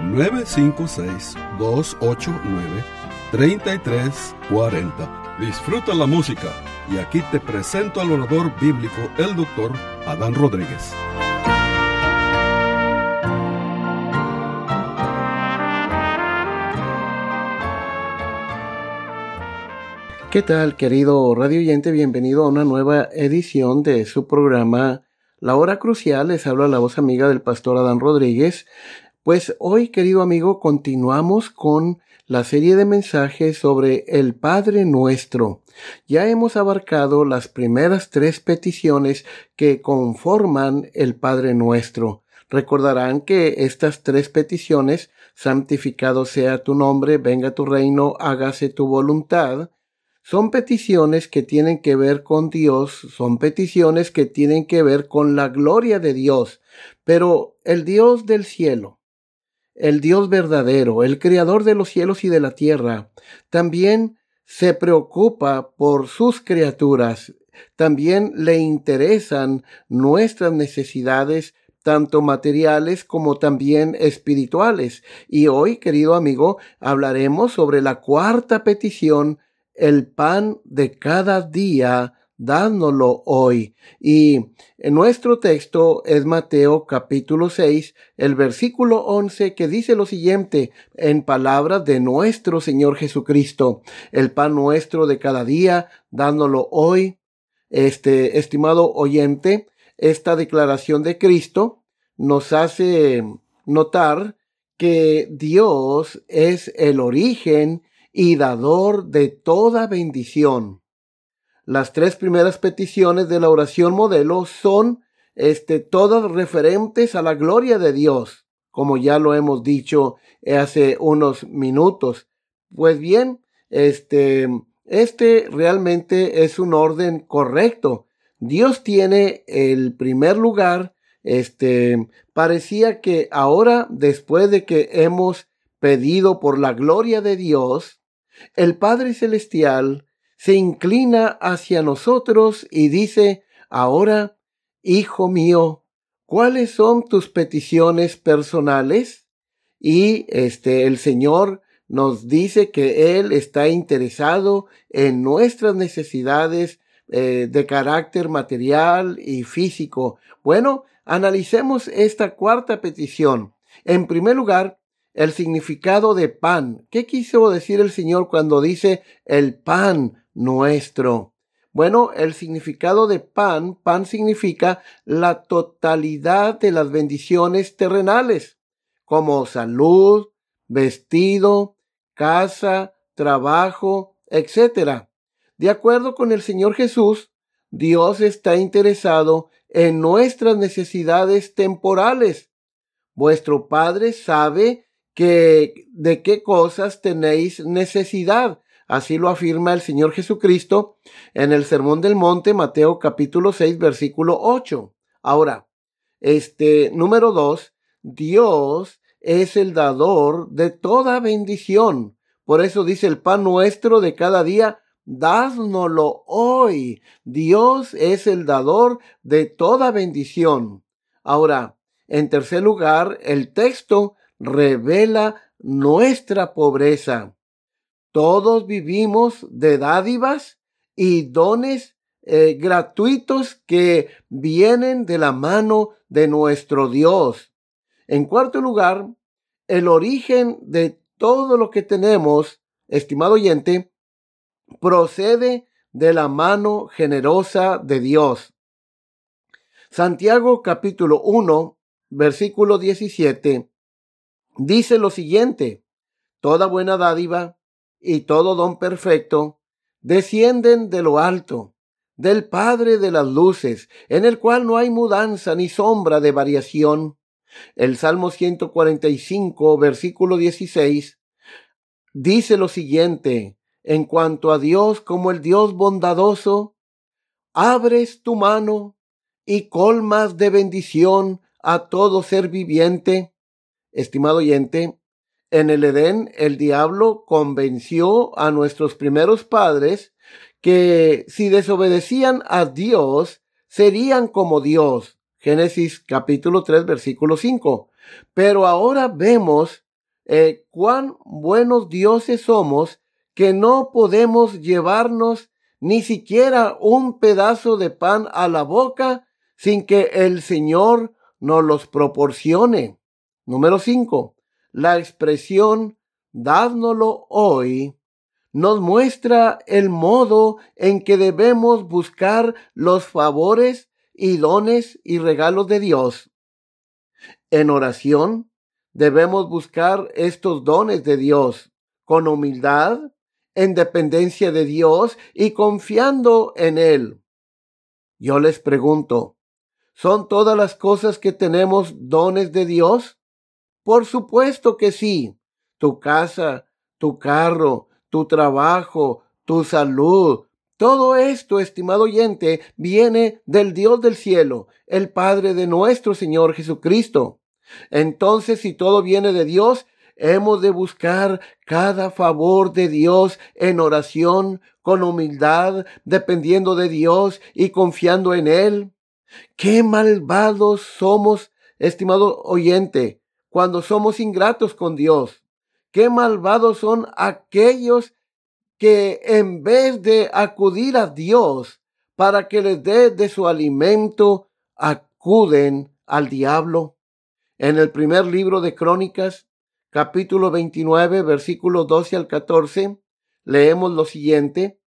956-289-3340. Disfruta la música y aquí te presento al orador bíblico, el doctor Adán Rodríguez. ¿Qué tal, querido radio oyente? Bienvenido a una nueva edición de su programa La Hora Crucial. Les habla la voz amiga del pastor Adán Rodríguez. Pues hoy, querido amigo, continuamos con la serie de mensajes sobre el Padre Nuestro. Ya hemos abarcado las primeras tres peticiones que conforman el Padre Nuestro. Recordarán que estas tres peticiones, santificado sea tu nombre, venga tu reino, hágase tu voluntad, son peticiones que tienen que ver con Dios, son peticiones que tienen que ver con la gloria de Dios. Pero el Dios del cielo, el Dios verdadero, el creador de los cielos y de la tierra, también se preocupa por sus criaturas, también le interesan nuestras necesidades, tanto materiales como también espirituales. Y hoy, querido amigo, hablaremos sobre la cuarta petición el pan de cada día, dándolo hoy. Y en nuestro texto es Mateo capítulo 6, el versículo 11 que dice lo siguiente en palabras de nuestro Señor Jesucristo, el pan nuestro de cada día, dándolo hoy. Este, estimado oyente, esta declaración de Cristo nos hace notar que Dios es el origen y dador de toda bendición. Las tres primeras peticiones de la oración modelo son este, todas referentes a la gloria de Dios, como ya lo hemos dicho hace unos minutos. Pues bien, este, este realmente es un orden correcto. Dios tiene el primer lugar. Este, parecía que ahora, después de que hemos pedido por la gloria de Dios, el Padre Celestial se inclina hacia nosotros y dice, ahora, Hijo mío, ¿cuáles son tus peticiones personales? Y este, el Señor nos dice que Él está interesado en nuestras necesidades eh, de carácter material y físico. Bueno, analicemos esta cuarta petición. En primer lugar, el significado de pan. ¿Qué quiso decir el Señor cuando dice el pan nuestro? Bueno, el significado de pan, pan significa la totalidad de las bendiciones terrenales, como salud, vestido, casa, trabajo, etc. De acuerdo con el Señor Jesús, Dios está interesado en nuestras necesidades temporales. Vuestro Padre sabe que de qué cosas tenéis necesidad. Así lo afirma el Señor Jesucristo en el Sermón del Monte, Mateo capítulo 6, versículo 8. Ahora, este número 2, Dios es el dador de toda bendición. Por eso dice el pan nuestro de cada día, dásnoslo hoy. Dios es el dador de toda bendición. Ahora, en tercer lugar, el texto revela nuestra pobreza. Todos vivimos de dádivas y dones eh, gratuitos que vienen de la mano de nuestro Dios. En cuarto lugar, el origen de todo lo que tenemos, estimado oyente, procede de la mano generosa de Dios. Santiago capítulo 1, versículo 17 dice lo siguiente, toda buena dádiva y todo don perfecto descienden de lo alto, del Padre de las Luces, en el cual no hay mudanza ni sombra de variación. El Salmo 145, versículo 16, dice lo siguiente en cuanto a Dios como el Dios bondadoso, abres tu mano y colmas de bendición a todo ser viviente. Estimado oyente, en el Edén el diablo convenció a nuestros primeros padres que si desobedecían a Dios, serían como Dios. Génesis capítulo 3 versículo 5. Pero ahora vemos eh, cuán buenos dioses somos que no podemos llevarnos ni siquiera un pedazo de pan a la boca sin que el Señor nos los proporcione. Número 5. La expresión dádnoslo hoy nos muestra el modo en que debemos buscar los favores y dones y regalos de Dios. En oración debemos buscar estos dones de Dios con humildad, en dependencia de Dios y confiando en Él. Yo les pregunto, ¿son todas las cosas que tenemos dones de Dios? Por supuesto que sí. Tu casa, tu carro, tu trabajo, tu salud. Todo esto, estimado oyente, viene del Dios del cielo, el Padre de nuestro Señor Jesucristo. Entonces, si todo viene de Dios, hemos de buscar cada favor de Dios en oración, con humildad, dependiendo de Dios y confiando en Él. Qué malvados somos, estimado oyente, cuando somos ingratos con Dios. Qué malvados son aquellos que en vez de acudir a Dios para que les dé de su alimento, acuden al diablo. En el primer libro de Crónicas, capítulo 29, versículos 12 al 14, leemos lo siguiente.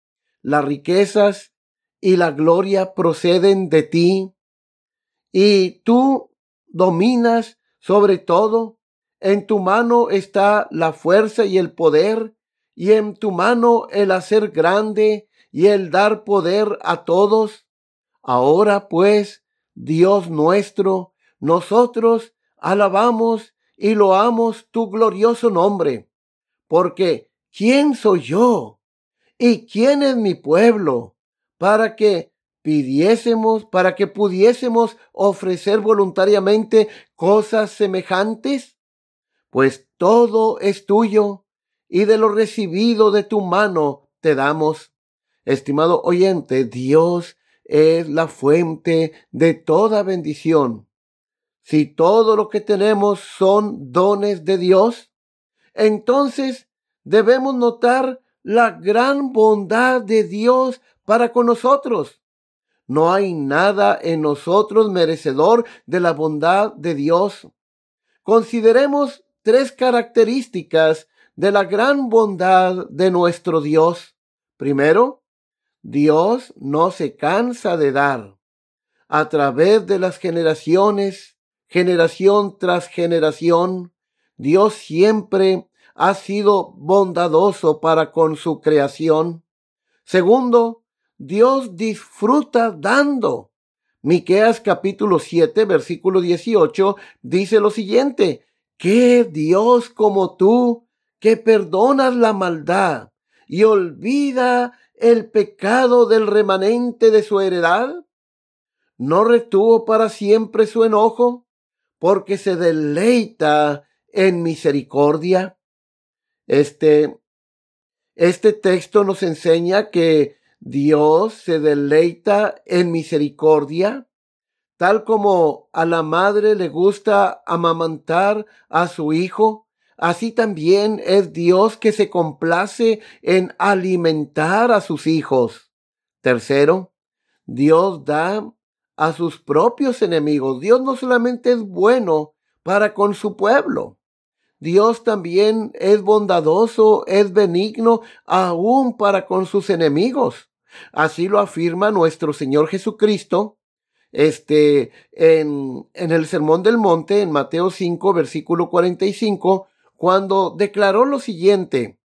Las riquezas y la gloria proceden de ti, y tú dominas sobre todo en tu mano está la fuerza y el poder, y en tu mano el hacer grande y el dar poder a todos. Ahora pues, Dios nuestro, nosotros alabamos y loamos tu glorioso nombre, porque ¿quién soy yo? ¿Y quién es mi pueblo? Para que pidiésemos, para que pudiésemos ofrecer voluntariamente cosas semejantes? pues todo es tuyo y de lo recibido de tu mano te damos. Estimado oyente, Dios es la fuente de toda bendición. Si todo lo que tenemos son dones de Dios, entonces debemos notar la gran bondad de Dios para con nosotros. No hay nada en nosotros merecedor de la bondad de Dios. Consideremos tres características de la gran bondad de nuestro Dios. Primero, Dios no se cansa de dar. A través de las generaciones, generación tras generación, Dios siempre ha sido bondadoso para con su creación. Segundo, Dios disfruta dando. Miqueas capítulo 7, versículo 18 dice lo siguiente: ¿Qué Dios como tú que perdonas la maldad y olvida el pecado del remanente de su heredad? ¿No retuvo para siempre su enojo? Porque se deleita en misericordia. Este, este texto nos enseña que Dios se deleita en misericordia Tal como a la madre le gusta amamantar a su hijo, así también es Dios que se complace en alimentar a sus hijos. Tercero, Dios da a sus propios enemigos. Dios no solamente es bueno para con su pueblo, Dios también es bondadoso, es benigno aún para con sus enemigos. Así lo afirma nuestro Señor Jesucristo este, en, en el Sermón del Monte, en Mateo 5, versículo 45, cuando declaró lo siguiente,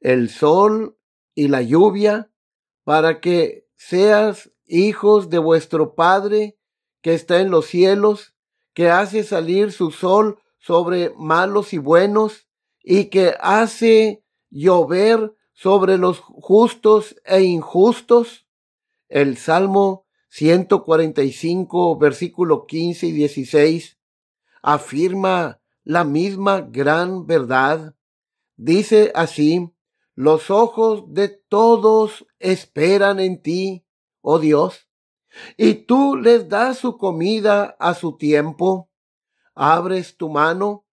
el sol y la lluvia, para que seas hijos de vuestro Padre que está en los cielos, que hace salir su sol sobre malos y buenos, y que hace llover sobre los justos e injustos? El Salmo 145, versículo 15 y 16 afirma la misma gran verdad. Dice así, los ojos de todos esperan en ti, oh Dios, y tú les das su comida a su tiempo. Abres tu mano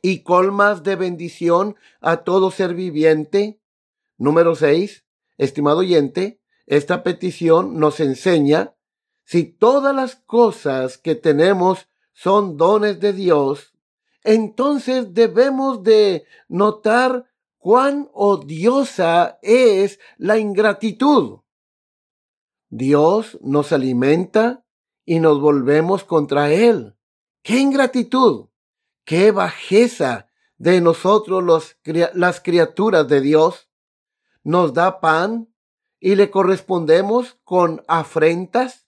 y colmas de bendición a todo ser viviente. Número seis, estimado oyente, esta petición nos enseña si todas las cosas que tenemos son dones de Dios, entonces debemos de notar cuán odiosa es la ingratitud. Dios nos alimenta y nos volvemos contra Él. ¡Qué ingratitud! ¡Qué bajeza de nosotros los, las criaturas de Dios! Nos da pan y le correspondemos con afrentas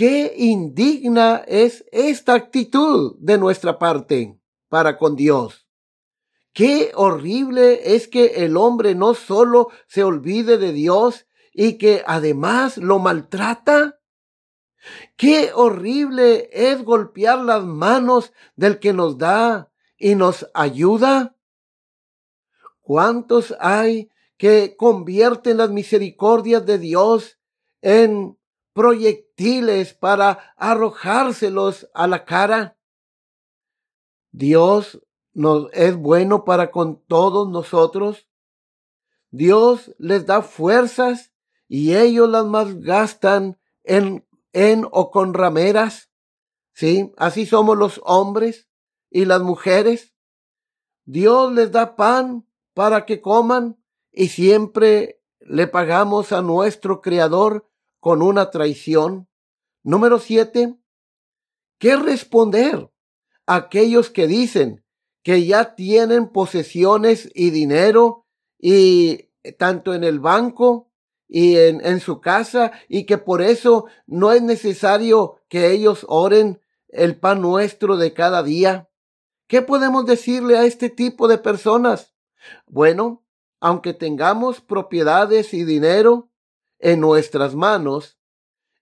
Qué indigna es esta actitud de nuestra parte para con Dios. Qué horrible es que el hombre no solo se olvide de Dios y que además lo maltrata. Qué horrible es golpear las manos del que nos da y nos ayuda. ¿Cuántos hay que convierten las misericordias de Dios en proyectiles para arrojárselos a la cara. Dios nos es bueno para con todos nosotros. Dios les da fuerzas y ellos las malgastan en, en o con rameras. Sí, así somos los hombres y las mujeres. Dios les da pan para que coman y siempre le pagamos a nuestro Creador con una traición. Número siete, ¿qué responder a aquellos que dicen que ya tienen posesiones y dinero y tanto en el banco y en, en su casa y que por eso no es necesario que ellos oren el pan nuestro de cada día? ¿Qué podemos decirle a este tipo de personas? Bueno, aunque tengamos propiedades y dinero, en nuestras manos,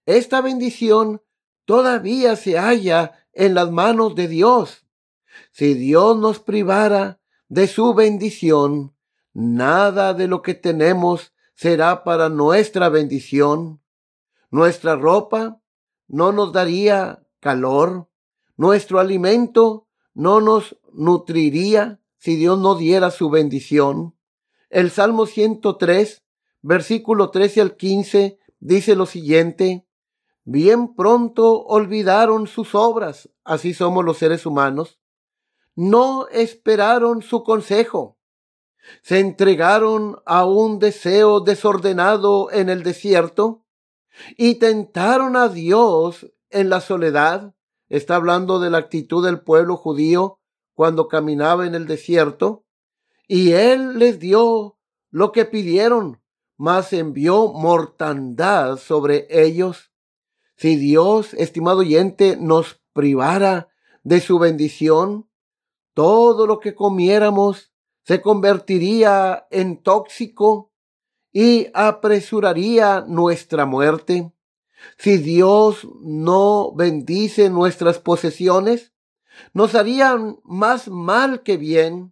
esta bendición todavía se halla en las manos de Dios. Si Dios nos privara de su bendición, nada de lo que tenemos será para nuestra bendición. Nuestra ropa no nos daría calor, nuestro alimento no nos nutriría si Dios no diera su bendición. El Salmo 103 versículo 13 al 15, dice lo siguiente, bien pronto olvidaron sus obras, así somos los seres humanos, no esperaron su consejo, se entregaron a un deseo desordenado en el desierto y tentaron a Dios en la soledad. Está hablando de la actitud del pueblo judío cuando caminaba en el desierto. Y Él les dio lo que pidieron, mas envió mortandad sobre ellos. Si Dios, estimado oyente, nos privara de su bendición, todo lo que comiéramos se convertiría en tóxico y apresuraría nuestra muerte. Si Dios no bendice nuestras posesiones, nos harían más mal que bien.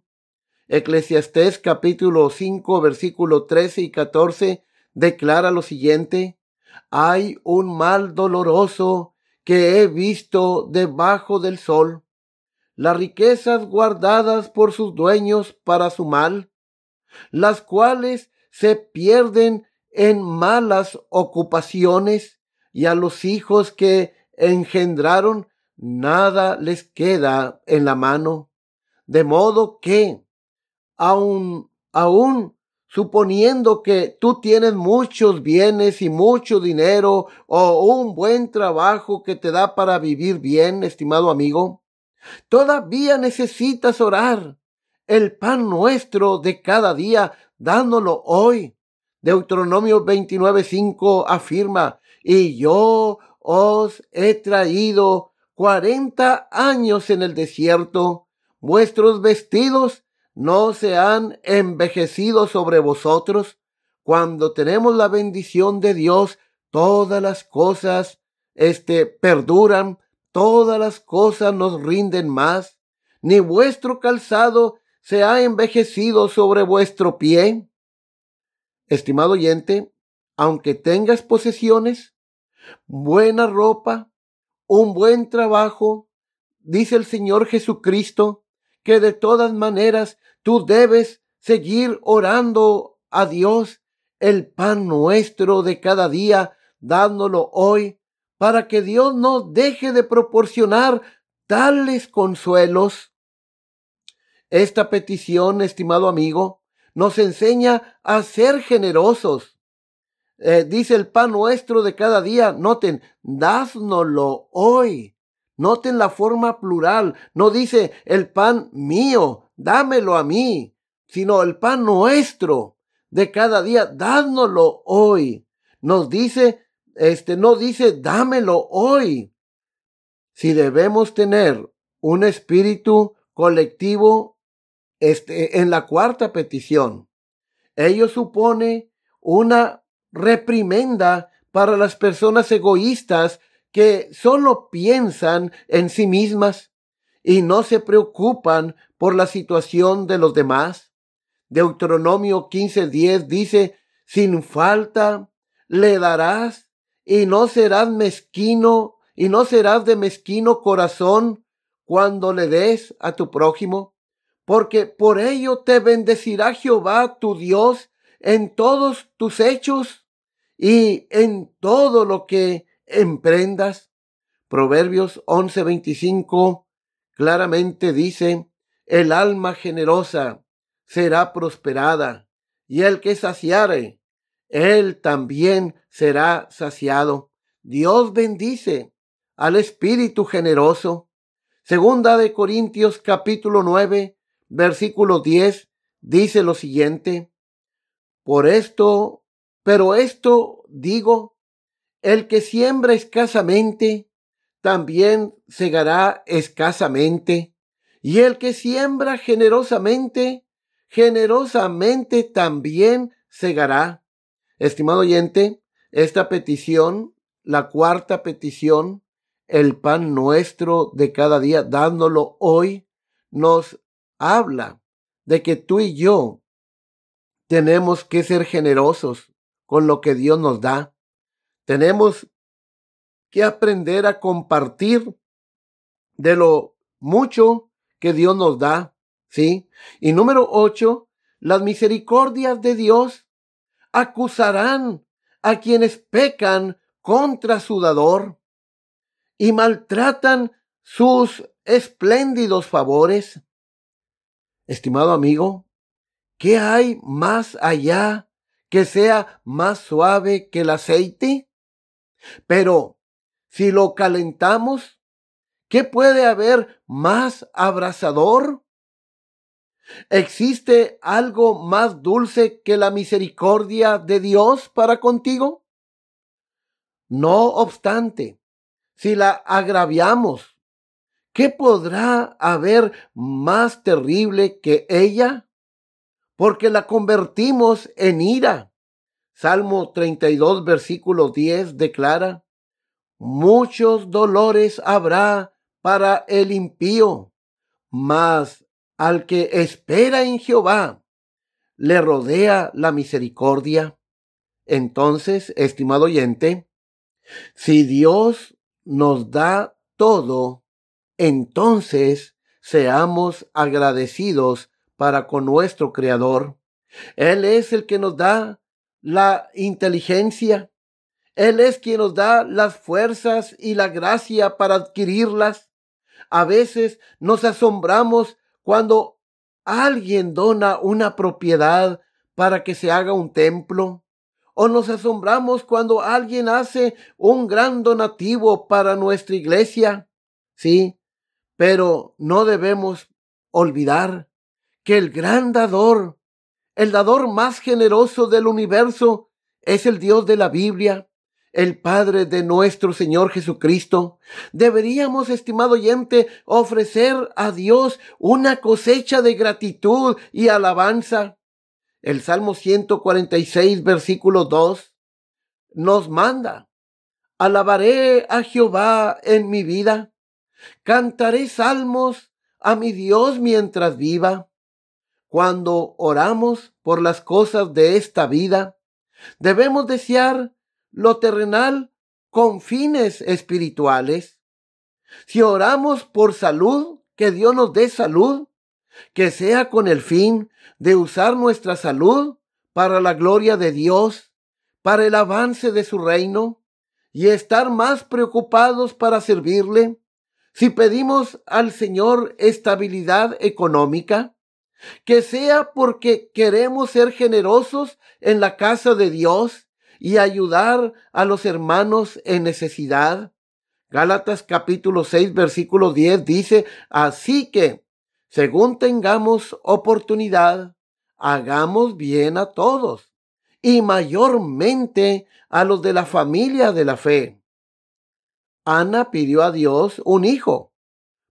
Eclesiastés capítulo 5 versículo 13 y 14 declara lo siguiente, hay un mal doloroso que he visto debajo del sol, las riquezas guardadas por sus dueños para su mal, las cuales se pierden en malas ocupaciones y a los hijos que engendraron nada les queda en la mano. De modo que aún, aún suponiendo que tú tienes muchos bienes y mucho dinero o un buen trabajo que te da para vivir bien, estimado amigo, todavía necesitas orar el pan nuestro de cada día, dándolo hoy. Deuteronomio 29.5 afirma, y yo os he traído cuarenta años en el desierto, vuestros vestidos no se han envejecido sobre vosotros. Cuando tenemos la bendición de Dios, todas las cosas, este, perduran, todas las cosas nos rinden más. Ni vuestro calzado se ha envejecido sobre vuestro pie. Estimado oyente, aunque tengas posesiones, buena ropa, un buen trabajo, dice el Señor Jesucristo, que de todas maneras tú debes seguir orando a Dios el pan nuestro de cada día, dándolo hoy, para que Dios no deje de proporcionar tales consuelos. Esta petición, estimado amigo, nos enseña a ser generosos eh, dice el pan nuestro de cada día, noten, dásnoslo hoy. Noten la forma plural. No dice el pan mío, dámelo a mí, sino el pan nuestro de cada día, dásnoslo hoy. Nos dice, este, no dice dámelo hoy. Si debemos tener un espíritu colectivo, este, en la cuarta petición, ello supone una reprimenda para las personas egoístas que solo piensan en sí mismas y no se preocupan por la situación de los demás. Deuteronomio 15:10 dice, sin falta le darás y no serás mezquino y no serás de mezquino corazón cuando le des a tu prójimo, porque por ello te bendecirá Jehová tu Dios en todos tus hechos y en todo lo que emprendas. Proverbios 11:25 claramente dice, el alma generosa será prosperada, y el que saciare, él también será saciado. Dios bendice al espíritu generoso. Segunda de Corintios capítulo 9, versículo 10 dice lo siguiente, por esto, pero esto digo, el que siembra escasamente, también segará escasamente, y el que siembra generosamente, generosamente también segará. Estimado oyente, esta petición, la cuarta petición, el pan nuestro de cada día, dándolo hoy, nos habla de que tú y yo tenemos que ser generosos con lo que Dios nos da. Tenemos que aprender a compartir de lo mucho que Dios nos da, ¿sí? Y número ocho, las misericordias de Dios acusarán a quienes pecan contra su dador y maltratan sus espléndidos favores. Estimado amigo, ¿Qué hay más allá que sea más suave que el aceite? Pero si lo calentamos, ¿qué puede haber más abrasador? ¿Existe algo más dulce que la misericordia de Dios para contigo? No obstante, si la agraviamos, ¿qué podrá haber más terrible que ella? porque la convertimos en ira. Salmo 32, versículo 10 declara, muchos dolores habrá para el impío, mas al que espera en Jehová le rodea la misericordia. Entonces, estimado oyente, si Dios nos da todo, entonces seamos agradecidos para con nuestro Creador. Él es el que nos da la inteligencia. Él es quien nos da las fuerzas y la gracia para adquirirlas. A veces nos asombramos cuando alguien dona una propiedad para que se haga un templo. O nos asombramos cuando alguien hace un gran donativo para nuestra iglesia. Sí, pero no debemos olvidar que el gran dador, el dador más generoso del universo, es el Dios de la Biblia, el Padre de nuestro Señor Jesucristo, deberíamos, estimado oyente, ofrecer a Dios una cosecha de gratitud y alabanza. El Salmo 146, versículo 2, nos manda, alabaré a Jehová en mi vida, cantaré salmos a mi Dios mientras viva. Cuando oramos por las cosas de esta vida, debemos desear lo terrenal con fines espirituales. Si oramos por salud, que Dios nos dé salud, que sea con el fin de usar nuestra salud para la gloria de Dios, para el avance de su reino, y estar más preocupados para servirle. Si pedimos al Señor estabilidad económica, que sea porque queremos ser generosos en la casa de Dios y ayudar a los hermanos en necesidad. Gálatas capítulo 6 versículo 10 dice, así que, según tengamos oportunidad, hagamos bien a todos y mayormente a los de la familia de la fe. Ana pidió a Dios un hijo,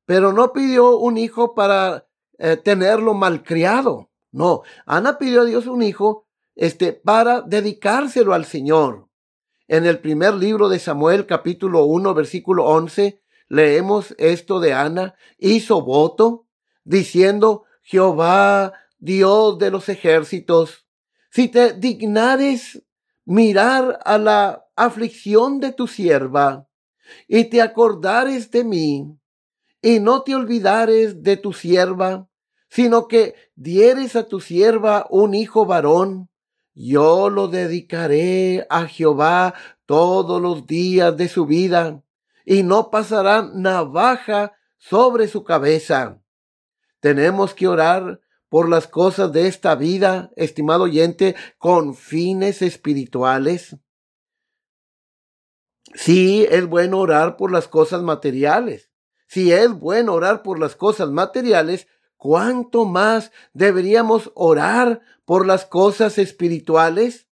pero no pidió un hijo para eh, tenerlo malcriado. No, Ana pidió a Dios un hijo este, para dedicárselo al Señor. En el primer libro de Samuel, capítulo 1, versículo 11, leemos esto de Ana, hizo voto, diciendo, Jehová, Dios de los ejércitos, si te dignares mirar a la aflicción de tu sierva, y te acordares de mí, y no te olvidares de tu sierva, sino que dieres a tu sierva un hijo varón, yo lo dedicaré a Jehová todos los días de su vida, y no pasará navaja sobre su cabeza. Tenemos que orar por las cosas de esta vida, estimado oyente, con fines espirituales. Sí, es bueno orar por las cosas materiales. Si es bueno orar por las cosas materiales, ¿cuánto más deberíamos orar por las cosas espirituales?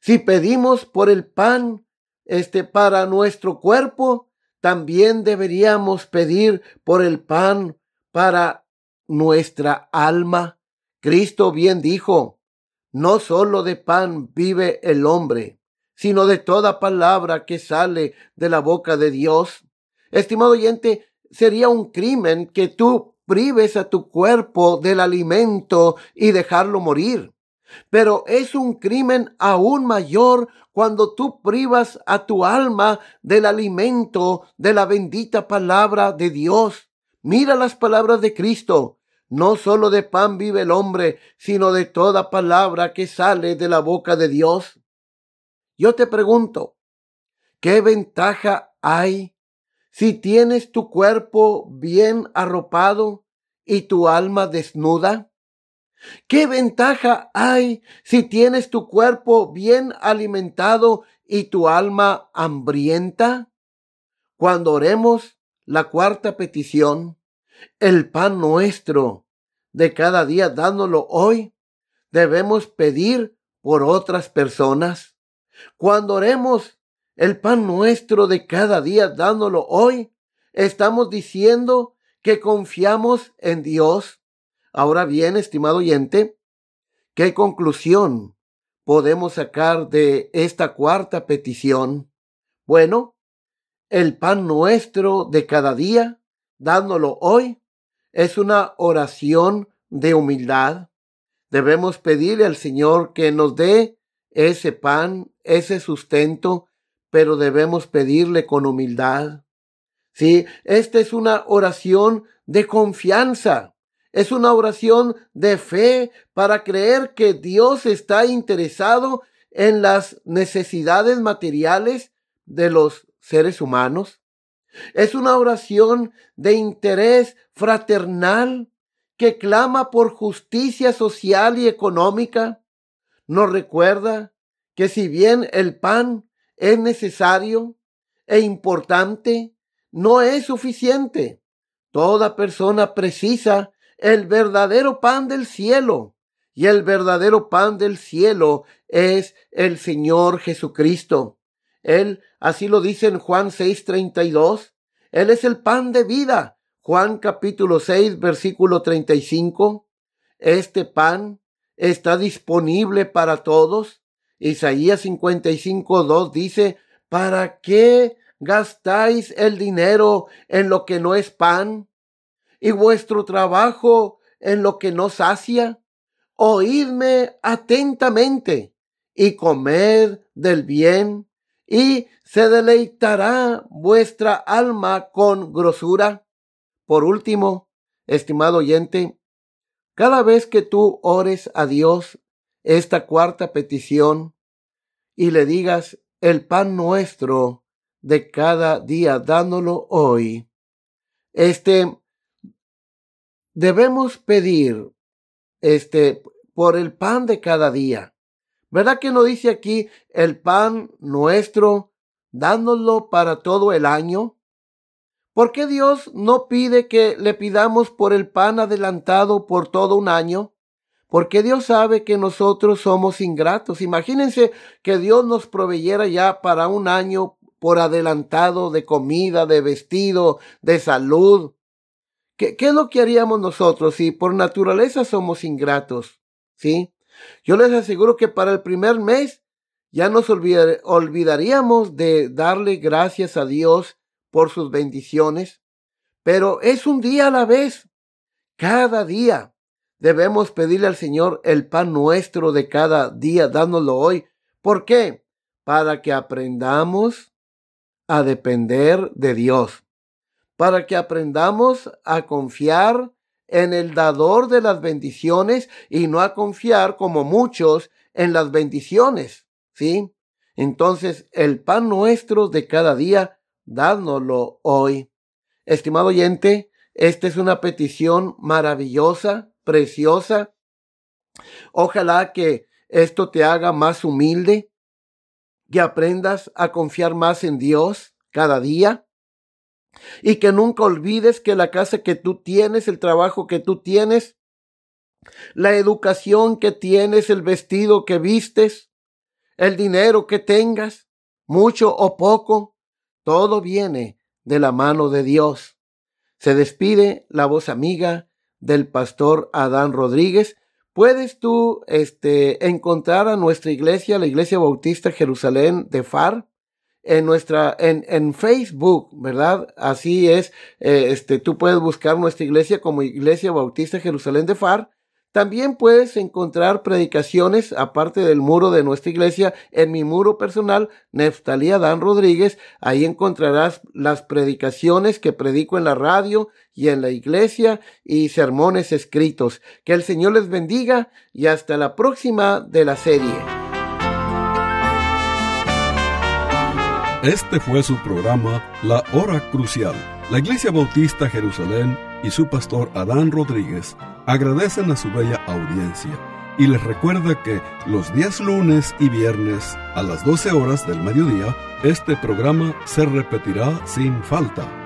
Si pedimos por el pan, este para nuestro cuerpo, también deberíamos pedir por el pan para nuestra alma. Cristo bien dijo, no solo de pan vive el hombre, sino de toda palabra que sale de la boca de Dios. Estimado oyente, sería un crimen que tú prives a tu cuerpo del alimento y dejarlo morir. Pero es un crimen aún mayor cuando tú privas a tu alma del alimento de la bendita palabra de Dios. Mira las palabras de Cristo. No solo de pan vive el hombre, sino de toda palabra que sale de la boca de Dios. Yo te pregunto, ¿qué ventaja hay si tienes tu cuerpo bien arropado y tu alma desnuda? ¿Qué ventaja hay si tienes tu cuerpo bien alimentado y tu alma hambrienta? Cuando oremos la cuarta petición, el pan nuestro de cada día dándolo hoy, debemos pedir por otras personas. Cuando oremos el pan nuestro de cada día dándolo hoy, estamos diciendo que confiamos en Dios. Ahora bien, estimado oyente, ¿qué conclusión podemos sacar de esta cuarta petición? Bueno, el pan nuestro de cada día, dándolo hoy, es una oración de humildad. Debemos pedirle al Señor que nos dé ese pan, ese sustento pero debemos pedirle con humildad. Sí, esta es una oración de confianza. Es una oración de fe para creer que Dios está interesado en las necesidades materiales de los seres humanos. Es una oración de interés fraternal que clama por justicia social y económica. Nos recuerda que si bien el pan es necesario e importante, no es suficiente. Toda persona precisa el verdadero pan del cielo. Y el verdadero pan del cielo es el Señor Jesucristo. Él, así lo dice en Juan 6:32, Él es el pan de vida. Juan capítulo 6, versículo 35. Este pan está disponible para todos. Isaías 55, 2 dice, ¿para qué gastáis el dinero en lo que no es pan y vuestro trabajo en lo que no sacia? Oídme atentamente y comed del bien y se deleitará vuestra alma con grosura. Por último, estimado oyente, cada vez que tú ores a Dios esta cuarta petición y le digas el pan nuestro de cada día, dándolo hoy, este, debemos pedir, este, por el pan de cada día. ¿Verdad que no dice aquí el pan nuestro, dándolo para todo el año? ¿Por qué Dios no pide que le pidamos por el pan adelantado por todo un año? Porque Dios sabe que nosotros somos ingratos. Imagínense que Dios nos proveyera ya para un año por adelantado de comida, de vestido, de salud. ¿Qué, es lo que haríamos nosotros si por naturaleza somos ingratos? ¿Sí? Yo les aseguro que para el primer mes ya nos olvidaríamos de darle gracias a Dios por sus bendiciones, pero es un día a la vez. Cada día debemos pedirle al Señor el pan nuestro de cada día, dándolo hoy. ¿Por qué? Para que aprendamos a depender de Dios, para que aprendamos a confiar en el dador de las bendiciones y no a confiar como muchos en las bendiciones, ¿sí? Entonces, el pan nuestro de cada día dádnoslo hoy. Estimado oyente, esta es una petición maravillosa, preciosa. Ojalá que esto te haga más humilde, que aprendas a confiar más en Dios cada día y que nunca olvides que la casa que tú tienes, el trabajo que tú tienes, la educación que tienes, el vestido que vistes, el dinero que tengas, mucho o poco, todo viene de la mano de Dios. Se despide la voz amiga del pastor Adán Rodríguez. Puedes tú este, encontrar a nuestra iglesia, la Iglesia Bautista Jerusalén de FAR, en nuestra, en, en Facebook, ¿verdad? Así es, eh, este, tú puedes buscar nuestra iglesia como Iglesia Bautista Jerusalén de FAR también puedes encontrar predicaciones, aparte del muro de nuestra iglesia, en mi muro personal, Neftalí Dan Rodríguez. Ahí encontrarás las predicaciones que predico en la radio y en la iglesia y sermones escritos. Que el Señor les bendiga y hasta la próxima de la serie. Este fue su programa La Hora Crucial. La Iglesia Bautista Jerusalén y su pastor Adán Rodríguez agradecen a su bella audiencia y les recuerda que los días lunes y viernes a las 12 horas del mediodía, este programa se repetirá sin falta.